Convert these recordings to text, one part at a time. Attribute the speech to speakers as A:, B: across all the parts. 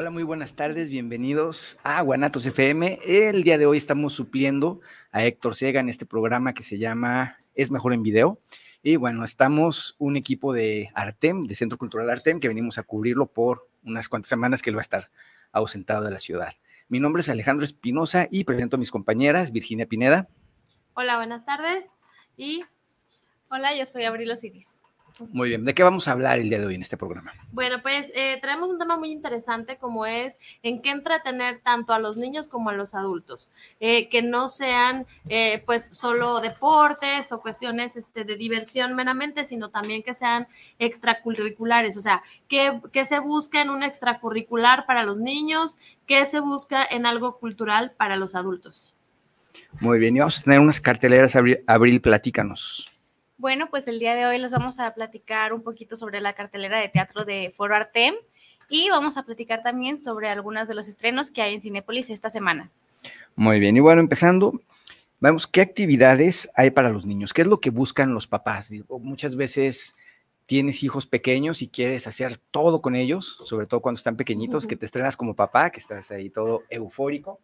A: Hola, muy buenas tardes, bienvenidos a Guanatos FM. El día de hoy estamos supliendo a Héctor Sega en este programa que se llama Es Mejor en Video. Y bueno, estamos un equipo de Artem, de Centro Cultural Artem, que venimos a cubrirlo por unas cuantas semanas que él va a estar ausentado de la ciudad. Mi nombre es Alejandro Espinosa y presento a mis compañeras, Virginia Pineda.
B: Hola, buenas tardes. Y hola, yo soy Abril Osiris.
A: Muy bien, ¿de qué vamos a hablar el día de hoy en este programa?
B: Bueno, pues eh, traemos un tema muy interesante como es en qué entretener tanto a los niños como a los adultos, eh, que no sean eh, pues solo deportes o cuestiones este, de diversión meramente, sino también que sean extracurriculares, o sea, ¿qué, qué se busca en un extracurricular para los niños, qué se busca en algo cultural para los adultos.
A: Muy bien, y vamos a tener unas carteleras, Abril, Abril platícanos.
C: Bueno, pues el día de hoy les vamos a platicar un poquito sobre la cartelera de teatro de Foro Artem y vamos a platicar también sobre algunos de los estrenos que hay en Cinépolis esta semana.
A: Muy bien, y bueno, empezando, vamos, ¿qué actividades hay para los niños? ¿Qué es lo que buscan los papás? Digo, muchas veces tienes hijos pequeños y quieres hacer todo con ellos, sobre todo cuando están pequeñitos, que te estrenas como papá, que estás ahí todo eufórico.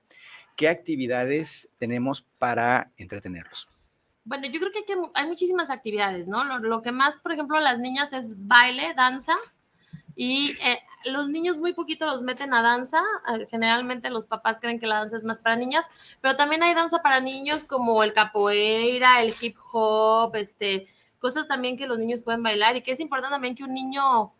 A: ¿Qué actividades tenemos para entretenerlos?
B: Bueno, yo creo que hay, muchísimas actividades, ¿no? Lo, que más, por ejemplo, las niñas es baile, danza, y eh, los niños muy poquito los meten a danza. Eh, generalmente los papás creen que la danza es más para niñas, pero también hay danza para niños como el capoeira, el hip hop, este, cosas también que los niños pueden bailar y que es importante también que un niño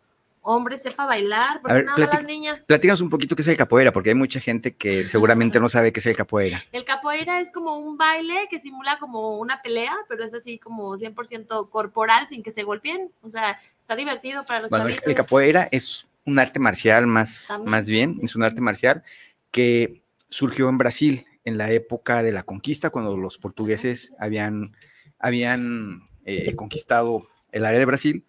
B: hombre sepa bailar, porque nada más las niñas.
A: Platícanos un poquito qué es el capoeira, porque hay mucha gente que seguramente no sabe qué es el capoeira.
B: El capoeira es como un baile que simula como una pelea, pero es así como 100% corporal sin que se golpeen. O sea, está divertido para los bueno,
A: El capoeira es un arte marcial más, más bien, es un arte marcial que surgió en Brasil en la época de la conquista, cuando los portugueses habían, habían eh, conquistado el área de Brasil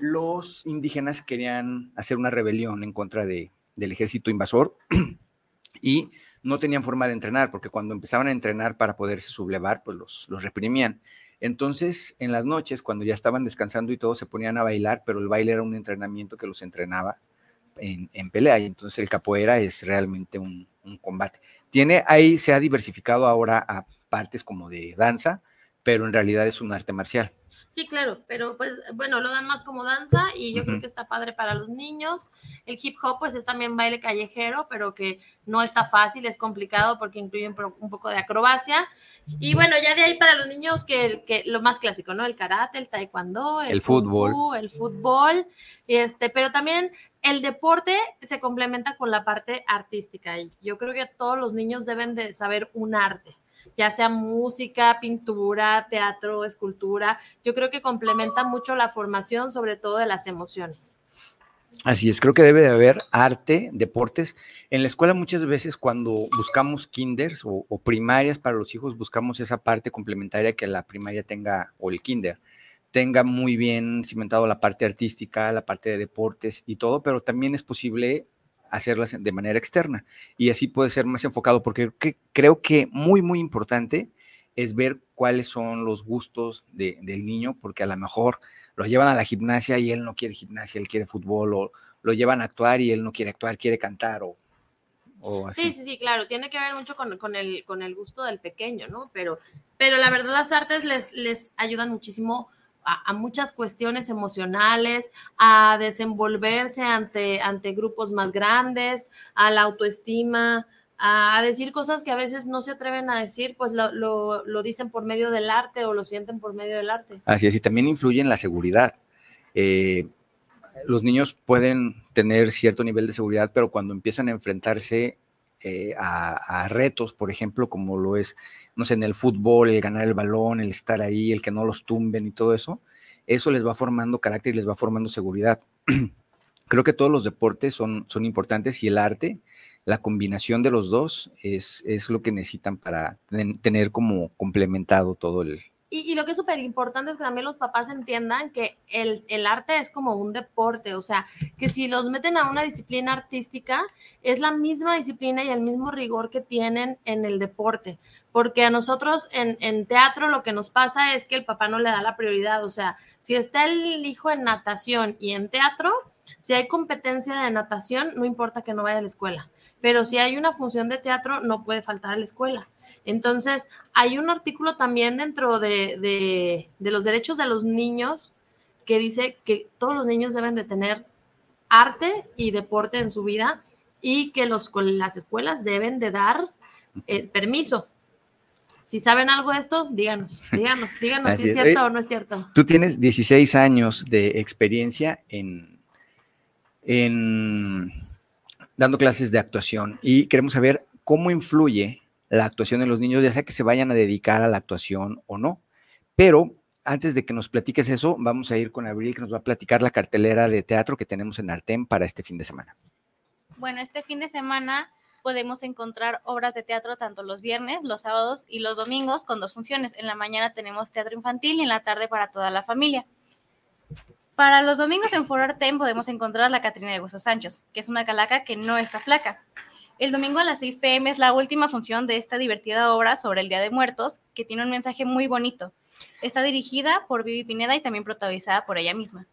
A: los indígenas querían hacer una rebelión en contra de, del ejército invasor y no tenían forma de entrenar, porque cuando empezaban a entrenar para poderse sublevar, pues los, los reprimían. Entonces, en las noches, cuando ya estaban descansando y todo, se ponían a bailar, pero el baile era un entrenamiento que los entrenaba en, en pelea, y entonces el capoeira es realmente un, un combate. Tiene ahí, se ha diversificado ahora a partes como de danza, pero en realidad es un arte marcial.
B: Sí, claro, pero pues bueno, lo dan más como danza y yo creo que está padre para los niños. El hip hop pues es también baile callejero, pero que no está fácil, es complicado porque incluye un poco de acrobacia. Y bueno, ya de ahí para los niños que, que lo más clásico, ¿no? El karate, el taekwondo,
A: el, fútbol,
B: el fútbol, este, pero también el deporte se complementa con la parte artística y yo creo que todos los niños deben de saber un arte ya sea música, pintura, teatro, escultura. Yo creo que complementa mucho la formación, sobre todo de las emociones.
A: Así es, creo que debe de haber arte, deportes. En la escuela muchas veces cuando buscamos kinders o, primarias para los hijos, buscamos esa parte complementaria que la primaria tenga o el kinder tenga muy bien cimentado la parte artística, la parte de deportes y todo, pero también es posible hacerlas de manera externa y así puede ser más enfocado porque creo que muy, muy importante es ver cuáles son los gustos del niño, porque a lo mejor lo llevan a la gimnasia y él no quiere gimnasia, él quiere fútbol, o lo llevan a actuar y él no quiere actuar, quiere cantar, o, o así.
B: Sí, sí, sí, claro, tiene que ver mucho con, con, el, con el gusto del pequeño, ¿no? Pero, pero la verdad las artes les, les ayudan muchísimo a, muchas cuestiones emocionales, a desenvolverse ante, ante grupos más grandes, a la autoestima, a, decir cosas que a veces no se atreven a decir, pues lo, lo, dicen por medio del arte o lo sienten por medio del arte.
A: Así es, y también influye en la seguridad. Eh, los niños pueden tener cierto nivel de seguridad, pero cuando empiezan a enfrentarse eh, a, retos, por ejemplo, como lo es, no sé, en el fútbol, el ganar el balón, el estar ahí, el que no los tumben y todo eso, eso les va formando carácter y les va formando seguridad. Creo que todos los deportes son, son importantes y el arte, la combinación de los dos es, es lo que necesitan para tener como complementado todo el,
B: y, lo que es súper importante es que también los papás entiendan que el, el, arte es como un deporte, o sea, que si los meten a una disciplina artística, es la misma disciplina y el mismo rigor que tienen en el deporte, porque a nosotros en, en teatro lo que nos pasa es que el papá no le da la prioridad, o sea, si está el hijo en natación y en teatro, si hay competencia de natación, no importa que no vaya a la escuela, pero si hay una función de teatro, no puede faltar a la escuela. Entonces, hay un artículo también dentro de, los derechos de los niños que dice que todos los niños deben de tener arte y deporte en su vida y que los, las escuelas deben de dar el permiso. Si saben algo de esto, díganos, díganos, díganos si es cierto o no es cierto.
A: Tú tienes 16 años de experiencia en, en dando clases de actuación y queremos saber cómo influye la actuación de los niños, ya sea que se vayan a dedicar a la actuación o no. Pero antes de que nos platiques eso, vamos a ir con Abril, que nos va a platicar la cartelera de teatro que tenemos en Artem para este fin de semana.
C: Bueno, este fin de semana podemos encontrar obras de teatro tanto los viernes, los sábados y los domingos con dos funciones. En la mañana tenemos teatro infantil y en la tarde para toda la familia. Para los domingos en Foro Artem podemos encontrar la Catrina de Huesos Sanchos, que es una calaca que no está flaca. El domingo a las 6 pm es la última función de esta divertida obra sobre el Día de Muertos, que tiene un mensaje muy bonito. Está dirigida por Vivi Pineda y también protagonizada por ella misma.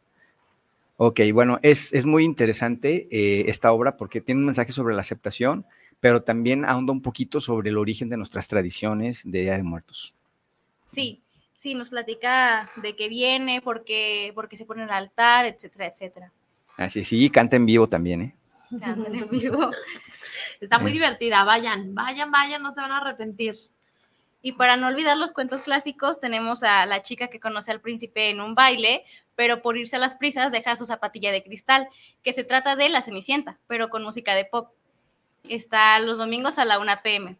A: Ok, bueno, es, muy interesante eh, esta obra porque tiene un mensaje sobre la aceptación, pero también ahonda un poquito sobre el origen de nuestras tradiciones de Día de Muertos.
C: Sí, sí, nos platica de qué viene, por qué, por qué se pone en el altar, etcétera, etcétera.
A: Así, sí, canta en vivo también, ¿eh?
C: Canta en vivo.
B: Está muy divertida, vayan, vayan, vayan, no se van a arrepentir.
C: Y para no olvidar los cuentos clásicos, tenemos a la chica que conoce al príncipe en un baile, pero por irse a las prisas deja su zapatilla de cristal, que se trata de La Cenicienta, pero con música de pop. Está los domingos a la 1 pm.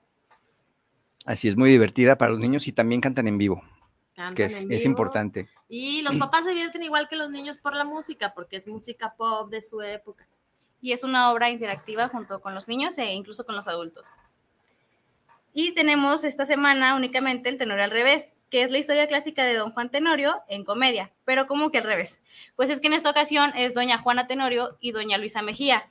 A: Así es, muy divertida para los niños y también cantan en vivo. que es, es, importante.
B: Y los papás se divierten igual que los niños por la música, porque es música pop de su época
C: y es una obra interactiva junto con los niños e incluso con los adultos. Y tenemos esta semana únicamente el Tenorio al revés, que es la historia clásica de Don Juan Tenorio en comedia, pero ¿cómo que al revés? Pues es que en esta ocasión es Doña Juana Tenorio y Doña Luisa Mejía.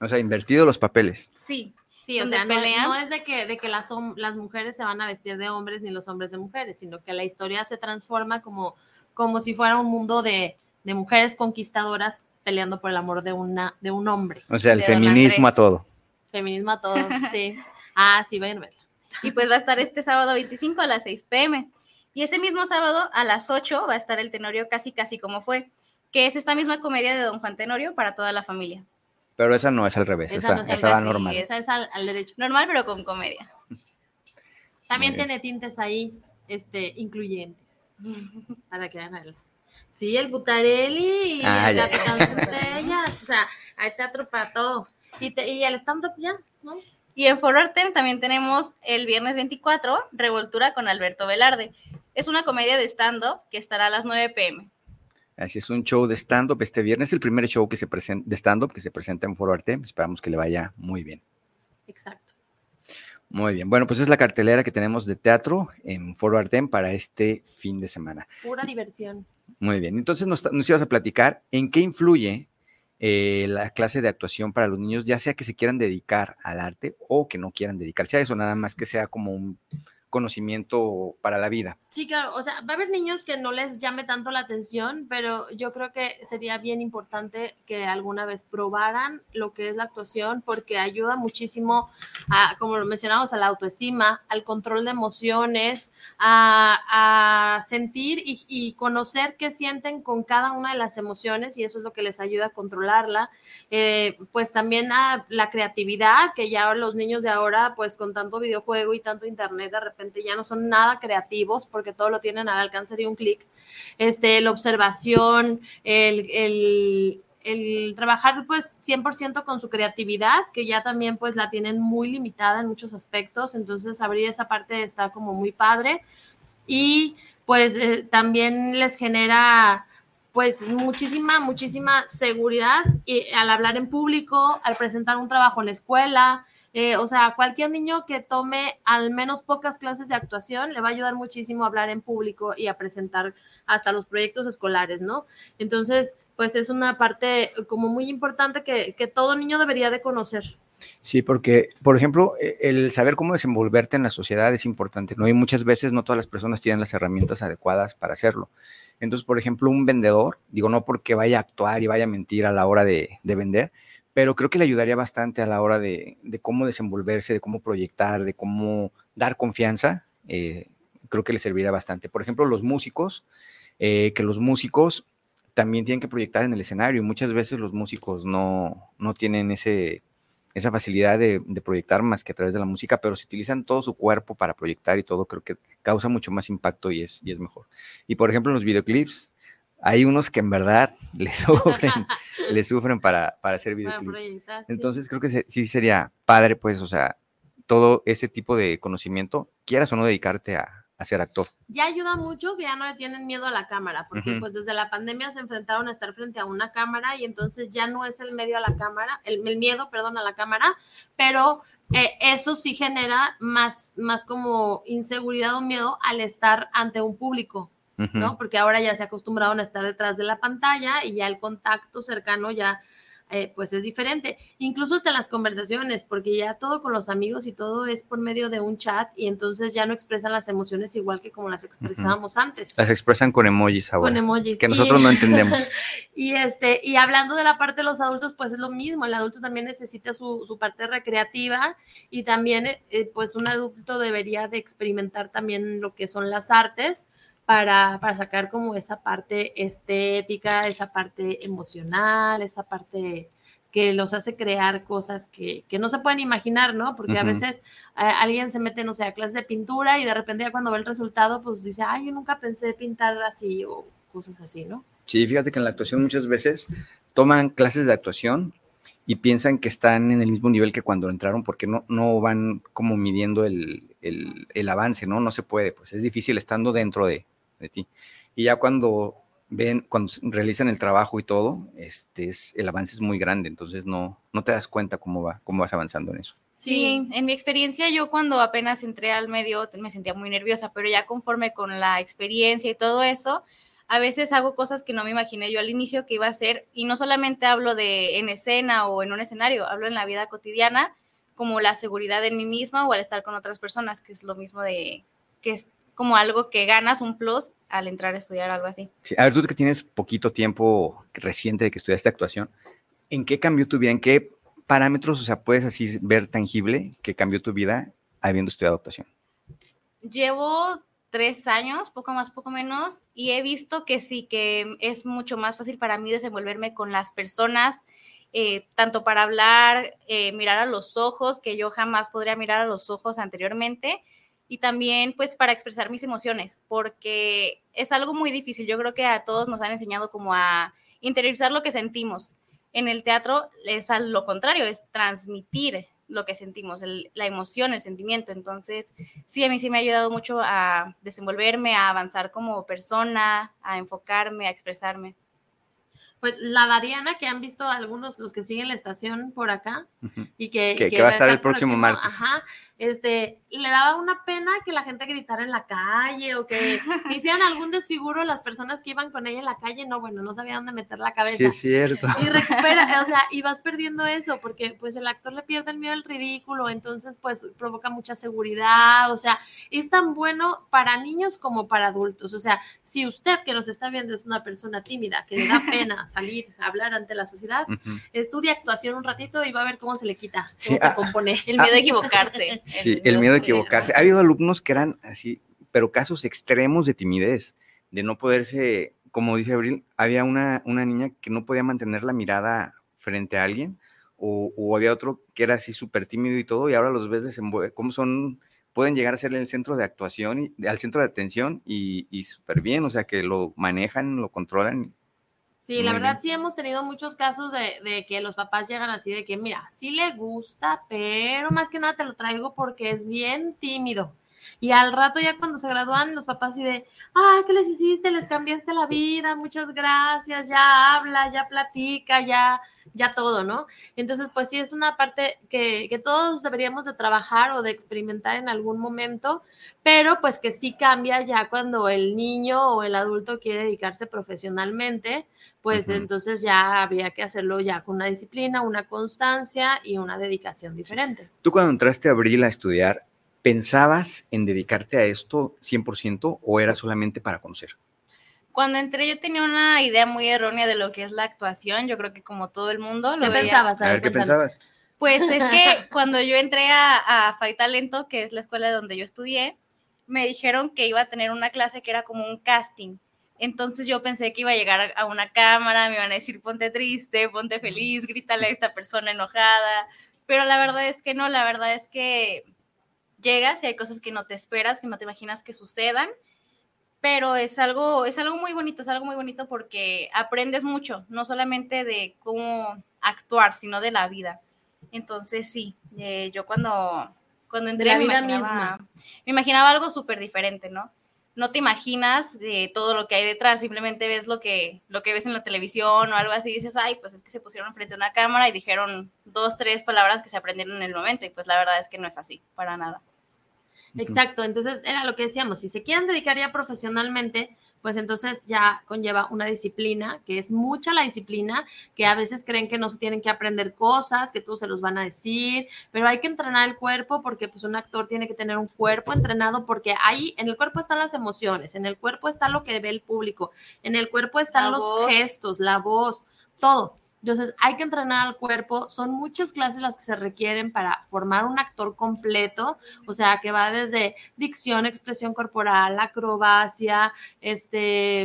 A: O sea, invertido los papeles.
C: Sí.
B: Sí, o sea, no, es de que, de que las, las mujeres se van a vestir de hombres ni los hombres de mujeres, sino que la historia se transforma como, como si fuera un mundo de, de mujeres conquistadoras peleando por el amor de, una, de un hombre.
A: O sea, el feminismo a todo.
B: Feminismo a todos, sí. Ah, sí, vayan a verla.
C: Y pues va a estar este sábado 25 a las 6 pm. Y ese mismo sábado a las 8 va a estar el Tenorio Casi Casi Como Fue, que es esta misma comedia de Don Juan Tenorio para toda la familia.
A: Pero esa no es al revés, esa, va normal.
B: esa es al, derecho.
C: Normal, pero con comedia.
B: También tiene tintes ahí este, incluyentes para que vean verla. Sí, el Butarelli y ah, la o sea, hay teatro para todo. Y, y el stand-up ya, ¿no?
C: Y en Foro Artem también tenemos el viernes 24, Revoltura con Alberto Velarde. Es una comedia de stand-up que estará a las 9 pm.
A: Así es, un show de stand-up este viernes, el primer show que se presenta, de stand-up que se presenta en Foro Artem. Esperamos que le vaya muy bien.
B: Exacto.
A: Muy bien, bueno, pues es la cartelera que tenemos de teatro en Foro Artem para este fin de semana.
B: Pura diversión.
A: Muy bien, entonces nos, ibas a platicar en qué influye eh, la clase de actuación para los niños, ya sea que se quieran dedicar al arte o que no quieran dedicarse a eso, nada más que sea como un, conocimiento para la vida.
B: Sí, claro, o sea, va a haber niños que no les llame tanto la atención, pero yo creo que sería bien importante que alguna vez probaran lo que es la actuación porque ayuda muchísimo a, como lo mencionamos, a la autoestima, al control de emociones, a, sentir y, conocer qué sienten con cada una de las emociones y eso es lo que les ayuda a controlarla. Eh, pues también a la creatividad, que ya los niños de ahora, pues con tanto videojuego y tanto internet, de repente ya no son nada creativos porque todo lo tienen al alcance de un clic. Este, la observación, el, trabajar pues 100% con su creatividad, que ya también pues la tienen muy limitada en muchos aspectos, entonces abrir esa parte está como muy padre y pues eh, también les genera pues muchísima, muchísima seguridad y al hablar en público, al presentar un trabajo en la escuela, eh, o sea, cualquier niño que tome al menos pocas clases de actuación le va a ayudar muchísimo a hablar en público y a presentar hasta los proyectos escolares, ¿no? Entonces, pues es una parte como muy importante que, todo niño debería de conocer.
A: Sí, porque, por ejemplo, e, el saber cómo desenvolverte en la sociedad es importante, ¿no? Y muchas veces no todas las personas tienen las herramientas adecuadas para hacerlo. Entonces, por ejemplo, un vendedor, digo, no porque vaya a actuar y vaya a mentir a la hora de, de vender, pero creo que le ayudaría bastante a la hora de, cómo desenvolverse, de cómo proyectar, de cómo dar confianza. Eh, creo que le serviría bastante. Por ejemplo, los músicos, eh, que los músicos también tienen que proyectar en el escenario. Muchas veces los músicos no, no tienen ese, esa facilidad de, de, proyectar más que a través de la música, pero si utilizan todo su cuerpo para proyectar y todo, creo que causa mucho más impacto y es, y es mejor. Y por ejemplo, en los videoclips, hay unos que en verdad le sufren, le sufren para, para hacer videoclips. Entonces creo que sí sería padre, pues, o sea, todo ese tipo de conocimiento, quieras o no dedicarte a, ser actor.
B: Ya ayuda mucho que ya no le tienen miedo a la cámara, porque pues desde la pandemia se enfrentaron a estar frente a una cámara y entonces ya no es el medio a la cámara, el, miedo, perdón, a la cámara, pero eh, eso sí genera más, más como inseguridad o miedo al estar ante un público. ¿No? Porque ahora ya se acostumbraron a estar detrás de la pantalla y ya el contacto cercano ya, eh, pues es diferente. Incluso hasta en las conversaciones, porque ya todo con los amigos y todo es por medio de un chat y entonces ya no expresan las emociones igual que como las expresábamos antes.
A: Las expresan con emojis ahora.
B: Con emojis.
A: Que nosotros no entendemos.
B: y, este, y hablando de la parte de los adultos, pues es lo mismo. El adulto también necesita su, su parte recreativa y también, eh, pues un adulto debería de experimentar también lo que son las artes para, para, sacar como esa parte estética, esa parte emocional, esa parte que los hace crear cosas que, que no se pueden imaginar, ¿no? Porque a veces eh, alguien se mete, no sé, a clases de pintura y de repente ya cuando ve el resultado, pues dice, ay, yo nunca pensé pintar así o cosas así, ¿no?
A: Sí, fíjate que en la actuación muchas veces toman clases de actuación y piensan que están en el mismo nivel que cuando entraron porque no, no van como midiendo el, el, el avance, ¿no? No se puede, pues es difícil estando dentro de, de ti. Y ya cuando ven, cuando realizan el trabajo y todo, este es, el avance es muy grande, entonces no, no te das cuenta cómo va, cómo vas avanzando en eso.
C: Sí, en mi experiencia yo cuando apenas entré al medio me sentía muy nerviosa, pero ya conforme con la experiencia y todo eso, a veces hago cosas que no me imaginé yo al inicio que iba a hacer, y no solamente hablo de en escena o en un escenario, hablo en la vida cotidiana, como la seguridad en mí misma o al estar con otras personas, que es lo mismo de que como algo que ganas, un plus al entrar a estudiar algo así.
A: Sí, a ver, tú que tienes poquito tiempo reciente de que estudiaste actuación, ¿en qué cambió tu vida? ¿En qué parámetros, o sea, puedes así ver tangible que cambió tu vida habiendo estudiado actuación?
C: Llevo tres años, poco más, poco menos, y he visto que sí, que es mucho más fácil para mí desenvolverme con las personas, eh, tanto para hablar, eh, mirar a los ojos, que yo jamás podría mirar a los ojos anteriormente, y también pues para expresar mis emociones, porque es algo muy difícil. Yo creo que a todos nos han enseñado como a interiorizar lo que sentimos. En el teatro es a lo contrario, es transmitir lo que sentimos, la emoción, el sentimiento. Entonces, sí, a mí sí me ha ayudado mucho a desenvolverme, a avanzar como persona, a enfocarme, a expresarme.
B: Pues la Dariana, que han visto algunos, los que siguen la estación por acá, y que,
A: que, va a estar el próximo, martes.
B: Ajá, este, le daba una pena que la gente gritara en la calle o que hicieran algún desfiguro las personas que iban con ella en la calle, no, bueno, no sabía dónde meter la cabeza.
A: Sí, es cierto.
B: Y recupera, o sea, y vas perdiendo eso, porque pues el actor le pierde el miedo al ridículo, entonces pues provoca mucha seguridad, o sea, es tan bueno para niños como para adultos, o sea, si usted que nos está viendo es una persona tímida, que le da pena salir a hablar ante la sociedad, estudia actuación un ratito y va a ver cómo se le quita, cómo se ah, compone.
C: El miedo a equivocarse.
A: Sí, el, miedo a equivocarse. Ha habido alumnos que eran así, pero casos extremos de timidez, de no poderse, como dice Abril, había una, una niña que no podía mantener la mirada frente a alguien, o, había otro que era así súper tímido y todo, y ahora los ves cómo son, pueden llegar a ser el centro de actuación, y, al centro de atención y, y súper bien, o sea, que lo manejan, lo controlan
B: Sí, la verdad sí hemos tenido muchos casos de, que los papás llegan así de que, mira, sí le gusta, pero más que nada te lo traigo porque es bien tímido. Y al rato ya cuando se gradúan los papás y de, ah, ¿qué les hiciste? Les cambiaste la vida, muchas gracias, ya habla, ya platica, ya, ya todo, ¿no? Entonces, pues sí es una parte que, que todos deberíamos de trabajar o de experimentar en algún momento, pero pues que sí cambia ya cuando el niño o el adulto quiere dedicarse profesionalmente, pues entonces ya habría que hacerlo ya con una disciplina, una constancia y una dedicación diferente.
A: Tú cuando entraste a Abril a estudiar, ¿pensabas en dedicarte a esto 100% o era solamente para conocer?
C: Cuando entré yo tenía una idea muy errónea de lo que es la actuación, yo creo que como todo el mundo
B: lo ¿Qué pensabas?
A: A, ver, ¿qué pensabas?
C: Pues es que cuando yo entré a, a Fight Talento, que es la escuela donde yo estudié, me dijeron que iba a tener una clase que era como un casting. Entonces yo pensé que iba a llegar a una cámara, me iban a decir ponte triste, ponte feliz, grítale a esta persona enojada, pero la verdad es que no, la verdad es que llegas y hay cosas que no te esperas, que no te imaginas que sucedan, pero es algo, es algo muy bonito, es algo muy bonito porque aprendes mucho, no solamente de cómo actuar, sino de la vida. Entonces sí, eh, yo cuando, cuando entré
B: la vida misma.
C: me imaginaba algo súper diferente, ¿no? No te imaginas de todo lo que hay detrás, simplemente ves lo que, lo que ves en la televisión o algo así y dices, ay, pues es que se pusieron frente a una cámara y dijeron dos, tres palabras que se aprendieron en el momento y pues la verdad es que no es así, para nada.
B: Exacto, entonces era lo que decíamos, si se quieren dedicar ya profesionalmente, pues entonces ya conlleva una disciplina, que es mucha la disciplina, que a veces creen que no se tienen que aprender cosas, que todos se los van a decir, pero hay que entrenar el cuerpo porque pues un actor tiene que tener un cuerpo entrenado porque ahí en el cuerpo están las emociones, en el cuerpo está lo que ve el público, en el cuerpo están los gestos, la voz, todo. Entonces, hay que entrenar al cuerpo. Son muchas clases las que se requieren para formar un actor completo, o sea, que va desde dicción, expresión corporal, acrobacia, este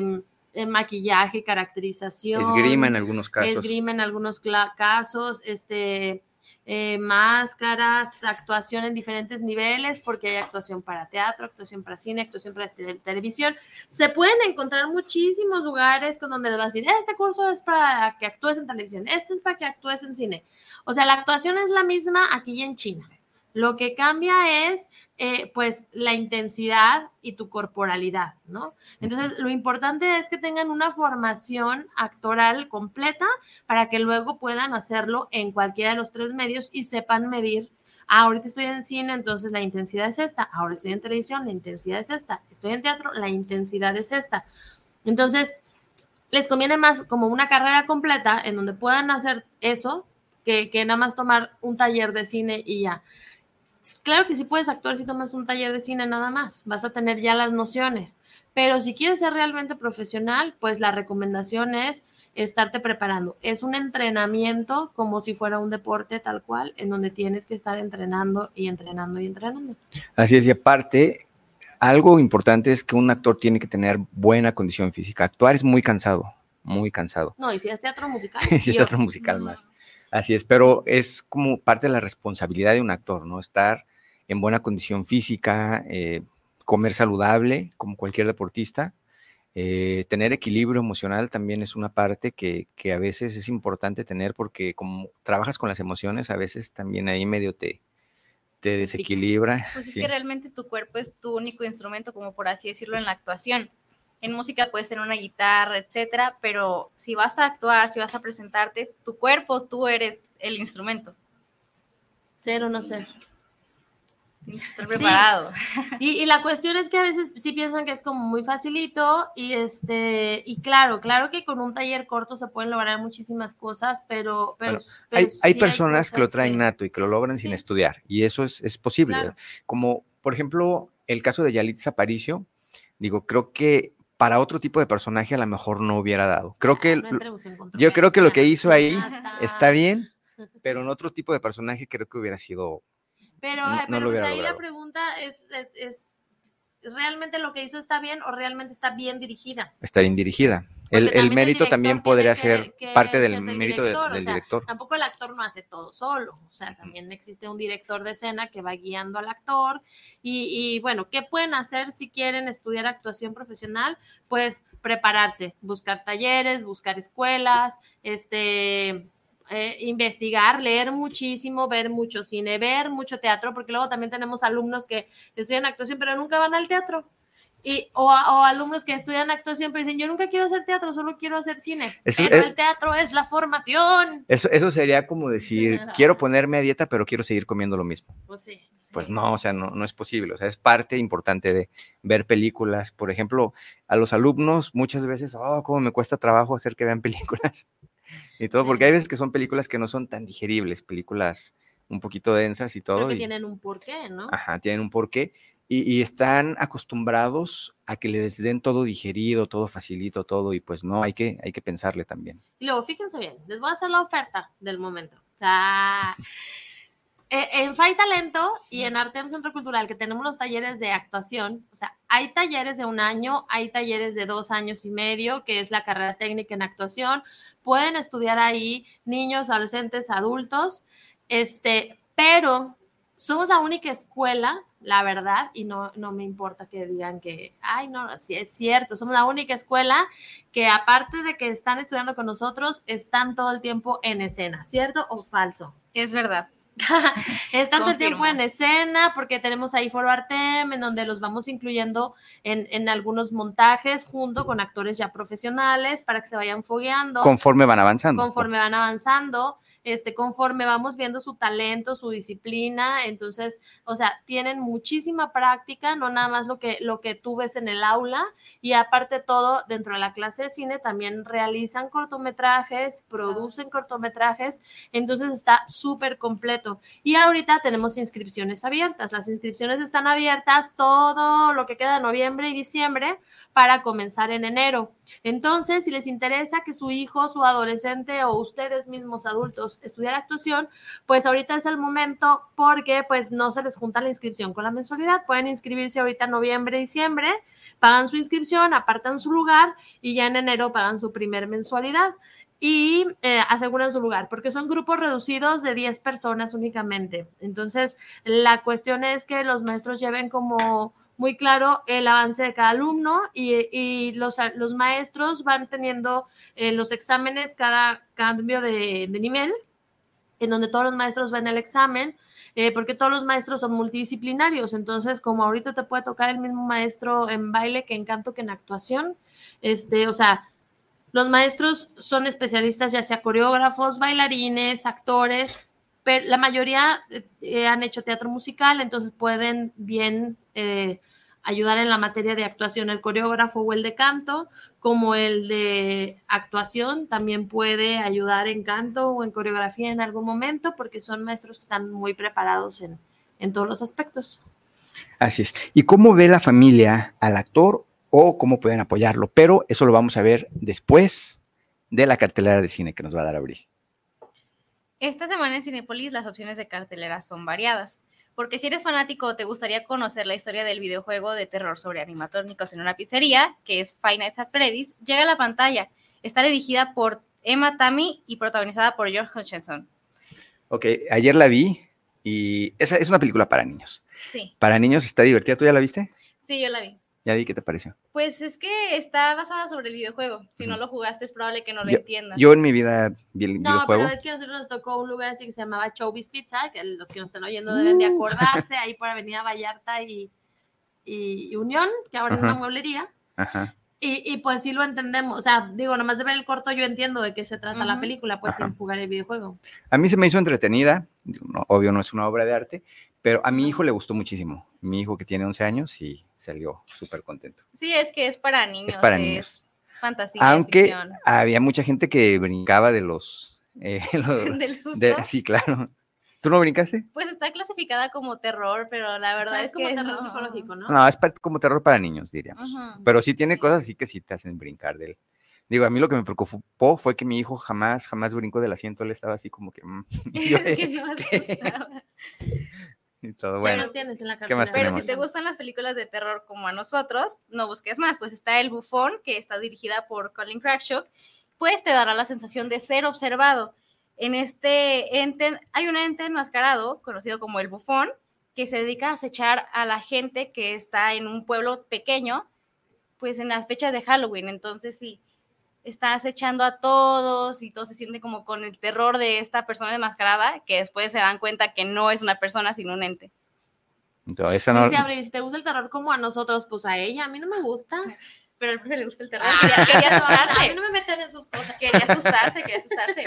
B: eh, maquillaje, caracterización.
A: Esgrima en algunos casos.
B: Esgrima en algunos casos, este, eh, máscaras, actuación en diferentes niveles, porque hay actuación para teatro, actuación para cine, actuación para televisión. Se pueden encontrar muchísimos lugares con donde les van a decir, este curso es para que actúes en televisión, este es para que actúes en cine. O sea, la actuación es la misma aquí en China. Lo que cambia es, eh, pues, la intensidad y tu corporalidad, ¿no? Entonces, lo importante es que tengan una formación actoral completa para que luego puedan hacerlo en cualquiera de los tres medios y sepan medir. Ah, ahorita estoy en cine, entonces la intensidad es esta. Ahora estoy en televisión, la intensidad es esta. Estoy en teatro, la intensidad es esta. Entonces, les conviene más como una carrera completa en donde puedan hacer eso que, que nada más tomar un taller de cine y ya claro que sí puedes actuar si tomas un taller de cine nada más, vas a tener ya las nociones, pero si quieres ser realmente profesional, pues la recomendación es estarte preparando. Es un entrenamiento como si fuera un deporte tal cual, en donde tienes que estar entrenando y entrenando y entrenando.
A: Así es, y aparte, algo importante es que un actor tiene que tener buena condición física. Actuar es muy cansado, muy cansado.
B: No, y si es teatro musical.
A: si es teatro musical más. Así es, pero es como parte de la responsabilidad de un actor, ¿no? Estar en buena condición física, eh, comer saludable, como cualquier deportista. Eh, tener equilibrio emocional también es una parte que, a veces es importante tener porque como trabajas con las emociones, a veces también ahí medio te, te desequilibra.
C: Pues es que realmente tu cuerpo es tu único instrumento, como por así decirlo, en la actuación. En música puedes tener una guitarra, etcétera, pero si vas a actuar, si vas a presentarte, tu cuerpo, tú eres el instrumento.
B: Cero, no sé.
C: Estar preparado.
B: Y, y, la cuestión es que a veces sí piensan que es como muy facilito y este y claro, claro que con un taller corto se pueden lograr muchísimas cosas, pero, pero,
A: hay, hay, personas que lo traen nato y que lo logran sin estudiar y eso es, es posible. Como por ejemplo el caso de Yalitza Aparicio, digo, creo que para otro tipo de personaje a lo mejor no hubiera dado. Creo que yo creo que lo que hizo ahí está bien, pero en otro tipo de personaje creo que hubiera sido
B: pero, pues ahí la pregunta es, es, ¿realmente lo que hizo está bien o realmente está bien dirigida?
A: Está bien dirigida. El, mérito también podría ser parte del mérito del director.
B: Tampoco el actor no hace todo solo, o sea, también existe un director de escena que va guiando al actor y, y, bueno, ¿qué pueden hacer si quieren estudiar actuación profesional? Pues prepararse, buscar talleres, buscar escuelas, este, eh, investigar, leer muchísimo, ver mucho cine, ver mucho teatro, porque luego también tenemos alumnos que estudian actuación pero nunca van al teatro. Y, o, alumnos que estudian actuación pero dicen, yo nunca quiero hacer teatro, solo quiero hacer cine. pero el teatro es la formación.
A: Eso, eso sería como decir, quiero ponerme a dieta, pero quiero seguir comiendo lo mismo.
B: Pues sí.
A: Pues no, o sea, no, no es posible. O sea, es parte importante de ver películas. Por ejemplo, a los alumnos muchas veces, oh, cómo me cuesta trabajo hacer que vean películas y todo, porque hay veces que son películas que no son tan digeribles, películas un poquito densas y todo.
B: que tienen un porqué, ¿no?
A: Ajá, tienen un porqué. Y, están acostumbrados a que les den todo digerido, todo facilito, todo, y pues no, hay que, hay que pensarle también.
B: Y luego, fíjense bien, les voy a hacer la oferta del momento. O sea, eh, en FAI Talento y en Arte Centro Cultural, que tenemos los talleres de actuación, o sea, hay talleres de un año, hay talleres de dos años y medio, que es la carrera técnica en actuación. Pueden estudiar ahí niños, adolescentes, adultos, este, pero somos la única escuela, la verdad, y no, no me importa que digan que, ay, no, sí es cierto, somos la única escuela que aparte de que están estudiando con nosotros, están todo el tiempo en escena, ¿cierto o falso?
C: Es verdad.
B: es tanto tiempo en escena porque tenemos ahí Foro Artem en donde los vamos incluyendo en, en, algunos montajes junto con actores ya profesionales para que se vayan fogueando.
A: Conforme van avanzando.
B: Conforme van avanzando este, conforme vamos viendo su talento, su disciplina, entonces, o sea, tienen muchísima práctica, no nada más lo que, lo que tú ves en el aula, y aparte todo, dentro de la clase de cine también realizan cortometrajes, producen cortometrajes, entonces está súper completo. Y ahorita tenemos inscripciones abiertas, las inscripciones están abiertas todo lo que queda de noviembre y diciembre para comenzar en enero. Entonces, si les interesa que su hijo, su adolescente o ustedes mismos adultos estudiar actuación, pues ahorita es el momento porque pues no se les junta la inscripción con la mensualidad. Pueden inscribirse ahorita en noviembre, diciembre, pagan su inscripción, apartan su lugar y ya en enero pagan su primer mensualidad y eh, aseguran su lugar, porque son grupos reducidos de 10 personas únicamente. Entonces, la cuestión es que los maestros lleven como muy claro el avance de cada alumno y, los, los, maestros van teniendo eh, los exámenes cada cambio de, nivel, en donde todos los maestros ven el examen, eh, porque todos los maestros son multidisciplinarios. Entonces, como ahorita te puede tocar el mismo maestro en baile que en canto que en actuación, este, o sea, los maestros son especialistas, ya sea coreógrafos, bailarines, actores, pero la mayoría eh, han hecho teatro musical, entonces pueden bien eh, ayudar en la materia de actuación el coreógrafo o el de canto, como el de actuación también puede ayudar en canto o en coreografía en algún momento, porque son maestros que están muy preparados en, en todos los aspectos.
A: Así es. ¿Y cómo ve la familia al actor o cómo pueden apoyarlo? Pero eso lo vamos a ver después de la cartelera de cine que nos va a dar Abril.
C: Esta semana en Cinepolis las opciones de cartelera son variadas, porque si eres fanático o te gustaría conocer la historia del videojuego de terror sobre animatrónicos en una pizzería, que es Five Nights at Freddy's, llega a la pantalla. Está dirigida por Emma Tammy y protagonizada por George Hutchinson.
A: Ok, ayer la vi y esa es una película para niños.
C: Sí.
A: Para niños está divertida. ¿Tú ya la viste?
C: Sí, yo la vi.
A: Ya vi, ¿qué te pareció?
C: Pues es que está basada sobre el videojuego. Si no lo jugaste, es probable que no lo entiendas.
A: Yo en mi vida vi el videojuego.
B: No, pero es que a nosotros nos tocó un lugar así que se llamaba Chobis Pizza, que los que nos están oyendo deben de uh. acordarse, ahí por Avenida Vallarta y, y Unión, que ahora es una mueblería. Ajá. Y, pues sí lo entendemos, o sea, digo, nomás de ver el corto yo entiendo de qué se trata la película, pues sin jugar el videojuego.
A: A mí se me hizo entretenida, obvio no es una obra de arte, pero a mi hijo le gustó muchísimo. Mi hijo que tiene 11 años y salió súper contento.
C: Sí, es que es para niños.
A: Es para niños.
C: fantasía.
A: Aunque había mucha gente que brincaba de los...
C: Eh, ¿Del susto?
A: sí, claro. ¿Tú no brincaste?
C: Pues está clasificada como terror, pero la verdad es,
B: como
C: que
B: terror psicológico, ¿no? No,
A: es como terror para niños, diríamos. Pero sí tiene cosas así que sí te hacen brincar de él. Digo, a mí lo que me preocupó fue que mi hijo jamás, jamás brincó del asiento. Él estaba así como que. Mm,
C: es que no
A: y todo. Bueno,
B: ¿qué más
C: Pero si te gustan las películas de terror como a nosotros, no busques más. Pues está El Bufón, que está dirigida por Colin Crackshock. Pues te dará la sensación de ser observado en este ente, hay un ente enmascarado, conocido como el bufón, que se dedica a acechar a la gente que está en un pueblo pequeño, pues en las fechas de Halloween. Entonces, sí, está acechando a todos y todos se sienten como con el terror de esta persona enmascarada, que después se dan cuenta que no es una persona, sino un ente.
A: No, esa no...
B: si te gusta el terror como a nosotros, pues a ella, a mí no me gusta.
C: Pero al profe le gusta el terror. quería,
B: asustarse. A mí no me metes en sus cosas.
C: Quería asustarse, quería asustarse.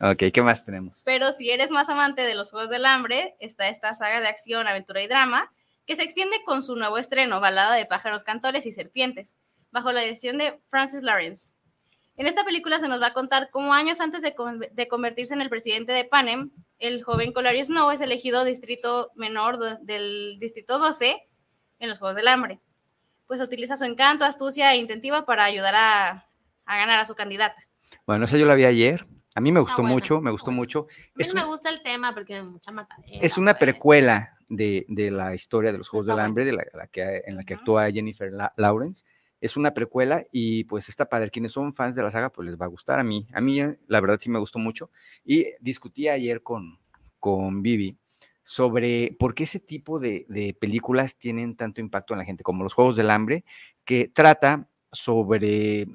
A: Ok, ¿qué más tenemos?
C: Pero si eres más amante de los Juegos del Hambre, está esta saga de acción, aventura y drama, que se extiende con su nuevo estreno, Balada de pájaros, cantores y serpientes, bajo la dirección de Francis Lawrence. En esta película se nos va a contar cómo años antes de, convertirse en el presidente de Panem, el joven Colario Snow es elegido distrito menor del distrito 12 en los Juegos del Hambre. Pues utiliza su encanto, astucia e intentiva para ayudar a ganar a su candidata.
A: Bueno, esa yo la vi ayer. A mí me gustó mucho, me gustó mucho.
B: A mí me gusta el tema porque mucha
A: Es una precuela de, la historia de los Juegos del Hambre, de la, que, en la que actúa Jennifer Lawrence. Es una precuela y pues está padre. Quienes son fans de la saga, pues les va a gustar. A mí, a mí eh, la verdad sí me gustó mucho. Y discutí ayer con, con Vivi sobre por qué ese tipo de, películas tienen tanto impacto en la gente, como los Juegos del Hambre, que trata sobre,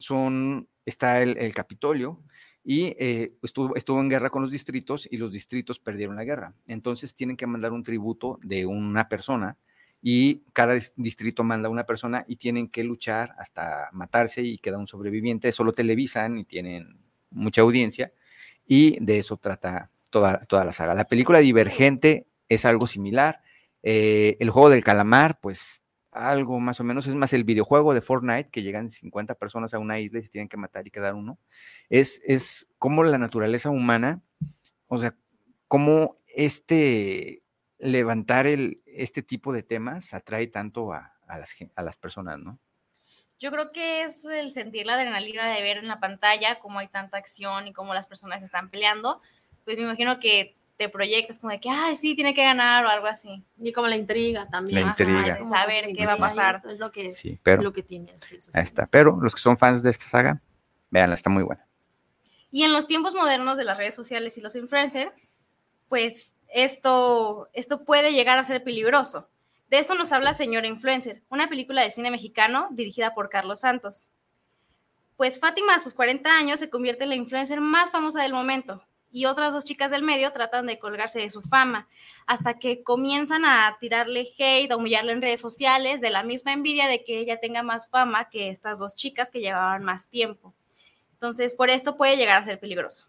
A: son está el, Capitolio y eh, estuvo, estuvo en guerra con los distritos y los distritos perdieron la guerra. Entonces tienen que mandar un tributo de una persona y cada distrito manda una persona y tienen que luchar hasta matarse y queda un sobreviviente. Eso lo televisan y tienen mucha audiencia y de eso trata toda, toda la saga. La película Divergente es algo similar. Eh, el juego del calamar, pues algo más o menos, es más el videojuego de Fortnite, que llegan 50 personas a una isla y se tienen que matar y quedar uno, es, es como la naturaleza humana, o sea, cómo este levantar el, este tipo de temas atrae tanto a, las, a las personas, ¿no?
C: Yo creo que es el sentir la adrenalina de ver en la pantalla cómo hay tanta acción y cómo las personas están peleando. Pues me imagino que te proyectas como de que, ay, sí, tiene que ganar o algo así.
B: Y como la intriga también.
A: La intriga.
C: de saber qué va a pasar.
B: Eso es lo que,
A: sí, pero,
B: lo que tiene.
A: ahí está. Pero los que son fans de esta saga, véanla, está muy buena.
C: Y en los tiempos modernos de las redes sociales y los influencers, pues esto, esto puede llegar a ser peligroso. De esto nos habla Señora Influencer, una película de cine mexicano dirigida por Carlos Santos. Pues Fátima a sus 40 años se convierte en la influencer más famosa del momento, y otras dos chicas del medio tratan de colgarse de su fama, hasta que comienzan a tirarle hate, a humillarle en redes sociales, de la misma envidia de que ella tenga más fama que estas dos chicas que llevaban más tiempo. Entonces, por esto puede llegar a ser peligroso.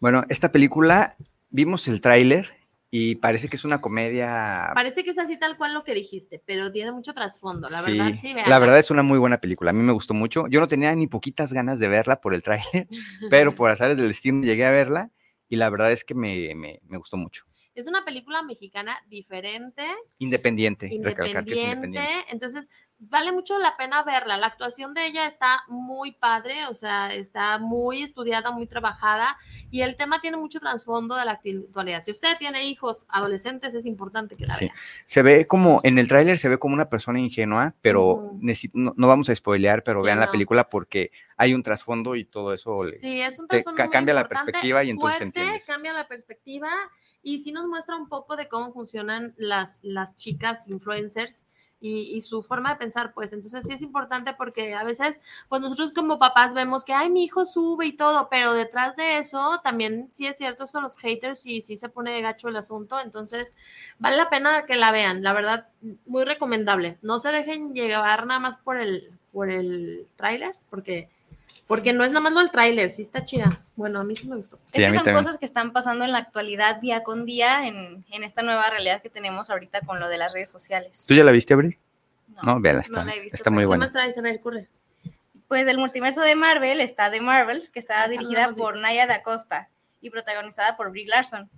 A: Bueno, esta película, vimos el tráiler y parece que es una comedia.
B: Parece que es así tal cual lo que dijiste, pero tiene mucho trasfondo, la verdad. Sí,
A: la verdad es una muy buena película. A mí me gustó mucho. Yo no tenía ni poquitas ganas de verla por el tráiler, pero por azares del destino llegué a verla y la verdad es que me, me, me gustó mucho.
B: Es una película mexicana diferente.
A: Independiente,
B: independiente. Entonces, vale mucho la pena verla. La actuación de ella está muy padre, o sea, está muy estudiada, muy trabajada y el tema tiene mucho trasfondo de la actualidad. Si usted tiene hijos adolescentes, es importante que la vea.
A: Se ve como, en el tráiler se ve como una persona ingenua, pero no, vamos a spoilear, pero vean la película porque hay un trasfondo y todo eso le,
B: sí, es un trasfondo
A: cambia la perspectiva y entonces entiendes.
B: Cambia la perspectiva y sí nos muestra un poco de cómo funcionan las, las chicas influencers y, su forma de pensar, pues entonces sí es importante porque a veces, pues nosotros como papás vemos que, ay, mi hijo sube y todo, pero detrás de eso también sí es cierto, son los haters y sí se pone gacho el asunto, entonces vale la pena que la vean, la verdad, muy recomendable. No se dejen llevar nada más por el, por el tráiler, porque porque no es nada más lo del tráiler, sí está chida. Bueno, a mí sí me gustó.
C: es que son cosas que están pasando en la actualidad día con día en, en, esta nueva realidad que tenemos ahorita con lo de las redes sociales.
A: ¿Tú ya la viste, Abril? No, no está, está muy buena.
B: ¿Qué más traes? A ver, corre.
C: Pues del multiverso de Marvel está The Marvels, que está ah, dirigida por Naya Da Costa y protagonizada por Brie Larson,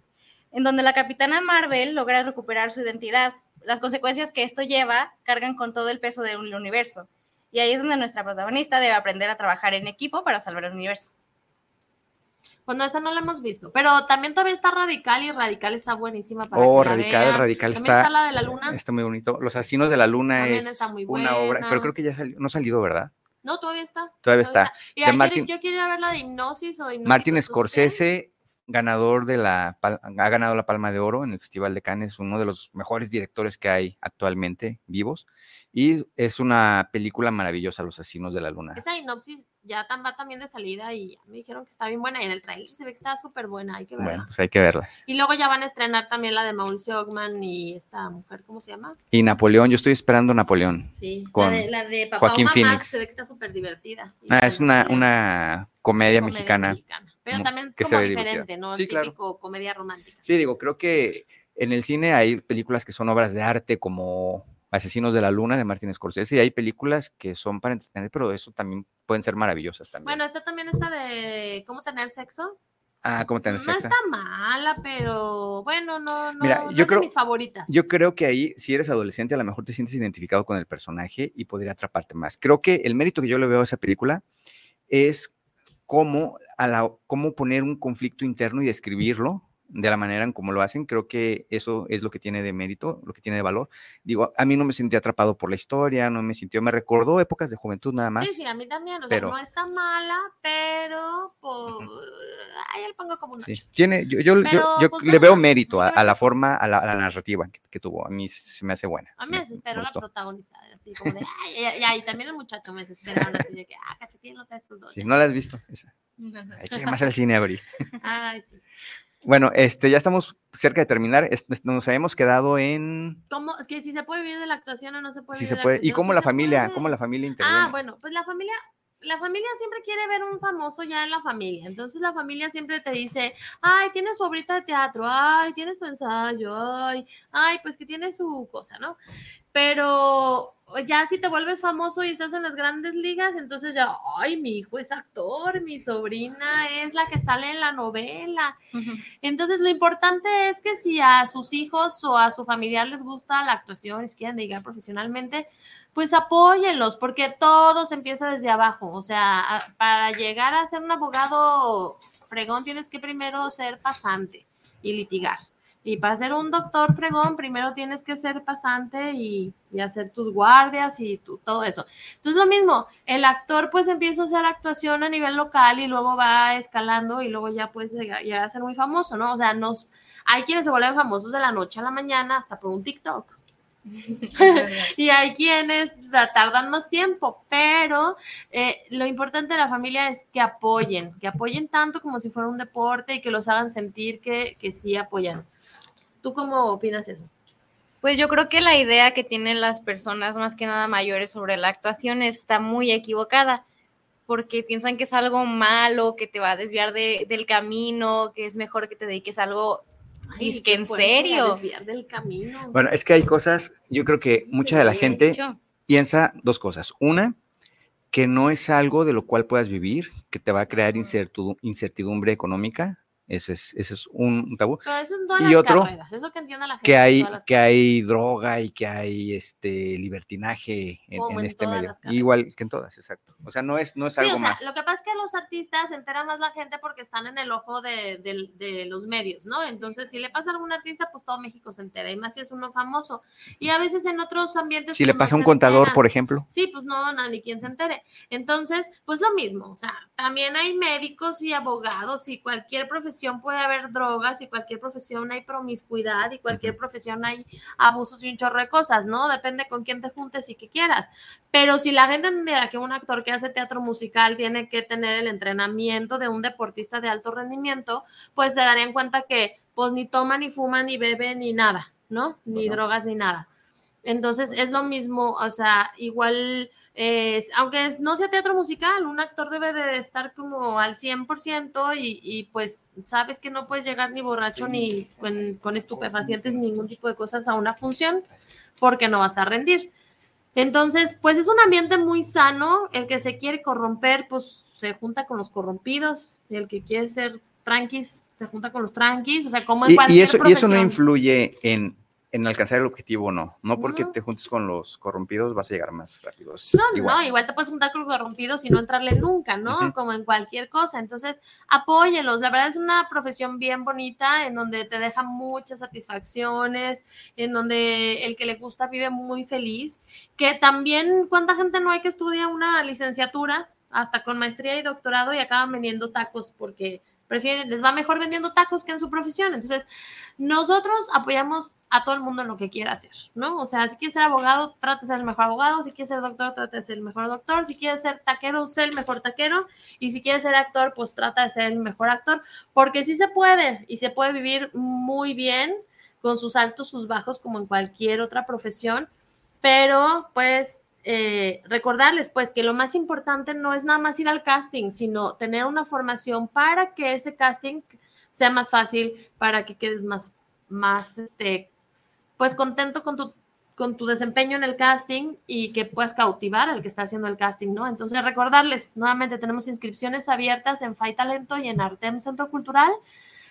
C: en donde la capitana Marvel logra recuperar su identidad. Las consecuencias que esto lleva cargan con todo el peso del universo y ahí es donde nuestra protagonista debe aprender a trabajar en equipo para salvar el universo.
B: Bueno, esa no la hemos visto, pero también todavía está Radical y Radical está buenísima
A: para Oh, Radical, Radical está,
B: está la de la luna.
A: Está muy bonito. Los asesinos de la luna es una obra, pero creo que ya salió, no ha salido, ¿verdad?
B: No, todavía está.
A: Todavía, está.
B: Y ayer, yo quería ver la de Hipnosis o Hipnosis.
A: Martin Scorsese, ganador de la, ha ganado la Palma de Oro en el Festival de Cannes, uno de los mejores directores que hay actualmente vivos. Y es una película maravillosa, Los Asesinos de la Luna.
B: Esa sinopsis ya va también de salida y me dijeron que está bien buena. Y en el trailer se ve que está súper buena, hay que verla.
A: Bueno, pues hay que verla.
B: Y luego ya van a estrenar también la de Mauricio Ogman y esta mujer, ¿cómo se llama?
A: Y Napoleón, yo estoy esperando Napoleón.
B: Sí, con la de, Papá Joaquín Phoenix. se ve que está súper divertida.
A: Ah, es una, una comedia, mexicana,
B: Pero también como diferente, ¿no? Sí, típico comedia romántica.
A: Sí, digo, creo que en el cine hay películas que son obras de arte como Asesinos de la Luna de Martin Scorsese y hay películas que son para entretener, pero eso también pueden ser maravillosas también.
B: Bueno, esta también está de cómo tener sexo.
A: Ah, cómo tener
B: sexo.
A: No
B: está mala, pero bueno, no, no, Mira,
A: yo creo,
B: mis favoritas.
A: Yo creo que ahí, si eres adolescente, a lo mejor te sientes identificado con el personaje y podría atraparte más. Creo que el mérito que yo le veo a esa película es cómo, a la, cómo poner un conflicto interno y describirlo de la manera en cómo lo hacen, creo que eso es lo que tiene de mérito, lo que tiene de valor. Digo, a mí no me sentí atrapado por la historia, no me sintió, me recordó épocas de juventud nada más.
B: Sí, sí, a mí también, o pero, sea, no está mala, pero pues, ahí le pongo como un sí.
A: Tiene, yo, yo, yo, pues, le veo mérito a, la forma, a la, narrativa que, tuvo, a mí se me hace buena.
B: A mí me desesperó la protagonista, así como de, ay, y, también el muchacho me desesperaron así de que, ah, cachetín, sé estos dos.
A: Sí, no la has visto, esa. Hay que ir más al cine a abrir.
B: Ay, sí.
A: Bueno, este, ya estamos cerca de terminar. Nos habíamos quedado en.
B: ¿Cómo? Es que si se puede vivir de la actuación o no se puede.
A: Sí se puede. ¿Y cómo la familia? ¿Cómo la familia interviene?
B: Ah, bueno, pues la familia la familia siempre quiere ver un famoso ya en la familia. Entonces la familia siempre te dice, ay, tiene su obrita de teatro, ay, tienes tu ensayo, ay, ay, pues que tiene su cosa, ¿no? Pero ya si te vuelves famoso y estás en las grandes ligas, entonces ya, ay, mi hijo es actor, mi sobrina es la que sale en la novela. Entonces lo importante es que si a sus hijos o a su familiar les gusta la actuación y quieren dedicar profesionalmente, pues apóyenlos, porque todo se empieza desde abajo. O sea, para llegar a ser un abogado fregón tienes que primero ser pasante y litigar. Y para ser un doctor fregón, primero tienes que ser pasante y, hacer tus guardias y todo eso. Entonces, lo mismo, el actor pues empieza a hacer actuación a nivel local y luego va escalando y luego ya puede llegar a ser muy famoso, ¿no? O sea, nos, hay quienes se vuelven famosos de la noche a la mañana hasta por un TikTok. y hay quienes tardan más tiempo, pero eh, lo importante de la familia es que apoyen, que apoyen tanto como si fuera un deporte y que los hagan sentir que sí apoyan. ¿Tú cómo opinas eso?
C: Pues yo creo que la idea que tienen las personas más que nada mayores sobre la actuación está muy equivocada, porque piensan que es algo malo, que te va a desviar del camino, que es mejor que te dediques a algo Dice que en serio.
B: Del camino.
A: Bueno, es que hay cosas, yo creo que mucha de la gente piensa dos cosas. Una, que no es algo de lo cual puedas vivir, que te va a crear incertidumbre económica, ese es, ese es un tabú.
B: y otro, que,
A: hay, que hay droga y que hay este libertinaje en, este medio. Igual que en todas, exacto. O sea, no es, no es algo más.
B: Lo que pasa es que los artistas se entera más la gente porque están en el ojo de, de, los medios, ¿no? Entonces, si le pasa a algún artista, pues todo México se entera, y más si es uno famoso. Y a veces en otros ambientes.
A: Si le pasa a un contador, por ejemplo.
B: Sí, pues no, nadie quien se entere. Entonces, pues lo mismo, o sea, también hay médicos y abogados y cualquier profesión profesión puede haber drogas y cualquier profesión hay promiscuidad y cualquier profesión hay abusos y un chorro de cosas, ¿no? Depende con quién te juntes y qué quieras. Pero si la gente entendiera que un actor que hace teatro musical tiene que tener el entrenamiento de un deportista de alto rendimiento, pues se darían cuenta que pues ni toma, ni fuma, ni bebe, ni nada, ¿no? Ni drogas, ni nada. Entonces es lo mismo, o sea, igual aunque no sea teatro musical, un actor debe de estar como al 100% y, y pues sabes que no puedes llegar ni borracho ni con, estupefacientes, ningún tipo de cosas a una función porque no vas a rendir. Entonces, pues es un ambiente muy sano, el que se quiere corromper, pues se junta con los corrompidos, el que quiere ser tranquis, se junta con los tranquis, o sea, como en cualquier
A: y eso, y eso no influye en en alcanzar el objetivo no. No porque te juntes con los corrompidos vas a llegar más rápido.
B: No, igual. no, igual te puedes juntar con los corrompidos y no entrarle nunca, ¿no? Como en cualquier cosa. Entonces, apóyelos. La verdad es una profesión bien bonita en donde te deja muchas satisfacciones, en donde el que le gusta vive muy feliz. Que también, ¿cuánta gente no hay que estudia una licenciatura hasta con maestría y doctorado y acaban vendiendo tacos porque prefieren, les va mejor vendiendo tacos que en su profesión. Entonces, nosotros apoyamos a todo el mundo en lo que quiera hacer, ¿no? O sea, si quieres ser abogado, trata de ser el mejor abogado, si quieres ser doctor, trata de ser el mejor doctor, si quieres ser taquero, sé el mejor taquero, y si quieres ser actor, pues trata de ser el mejor actor, porque sí se puede, y se puede vivir muy bien con sus altos, sus bajos, como en cualquier otra profesión, pero pues eh, recordarles pues que lo más importante no es nada más ir al casting, sino tener una formación para que ese casting sea más fácil, para que quedes más, más, este, pues contento con tu, con tu desempeño en el casting y que puedas cautivar al que está haciendo el casting, ¿no? Entonces recordarles, nuevamente tenemos inscripciones abiertas en Fai Talento y en Artem Centro Cultural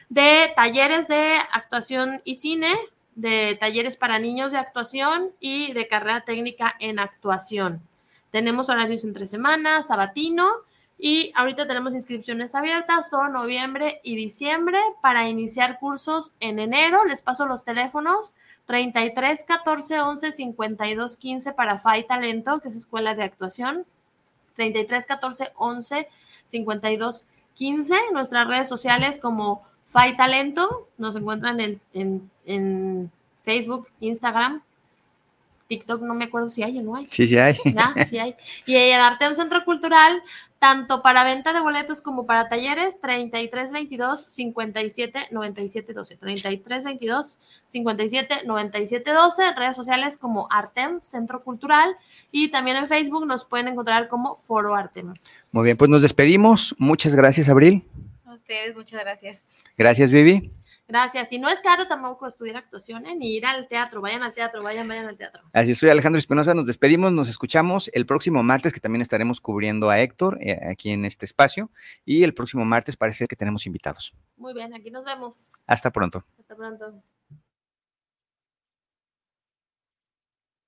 B: de talleres de actuación y cine de talleres para niños de actuación y de carrera técnica en actuación. Tenemos horarios entre semanas, sabatino, y ahorita tenemos inscripciones abiertas todo noviembre y diciembre para iniciar cursos en enero. Les paso los teléfonos 33 14 11 52 15 para FAI Talento, que es escuela de actuación. 33 14 11 52 15. Nuestras redes sociales como FAI Talento nos encuentran en en Facebook, Instagram, TikTok, no me acuerdo si hay o no hay.
A: Sí, sí hay.
B: Sí hay. Y el Arte un Centro Cultural, tanto para venta de boletos como para talleres, 3322 57 97 12. 3322 57 97 12. Redes sociales como Artem Centro Cultural y también en Facebook nos pueden encontrar como Foro Artem.
A: Muy bien, pues nos despedimos. Muchas gracias, Abril.
C: A ustedes, muchas gracias.
A: Gracias, Vivi.
B: Gracias. Y no es caro tampoco estudiar actuación, ¿eh? ni ir al teatro. Vayan al teatro, vayan, vayan al teatro.
A: Así soy Alejandro Espinosa. Nos despedimos, nos escuchamos el próximo martes, que también estaremos cubriendo a Héctor eh, aquí en este espacio. Y el próximo martes parece que tenemos invitados.
B: Muy bien, aquí nos vemos.
A: Hasta pronto.
B: Hasta pronto.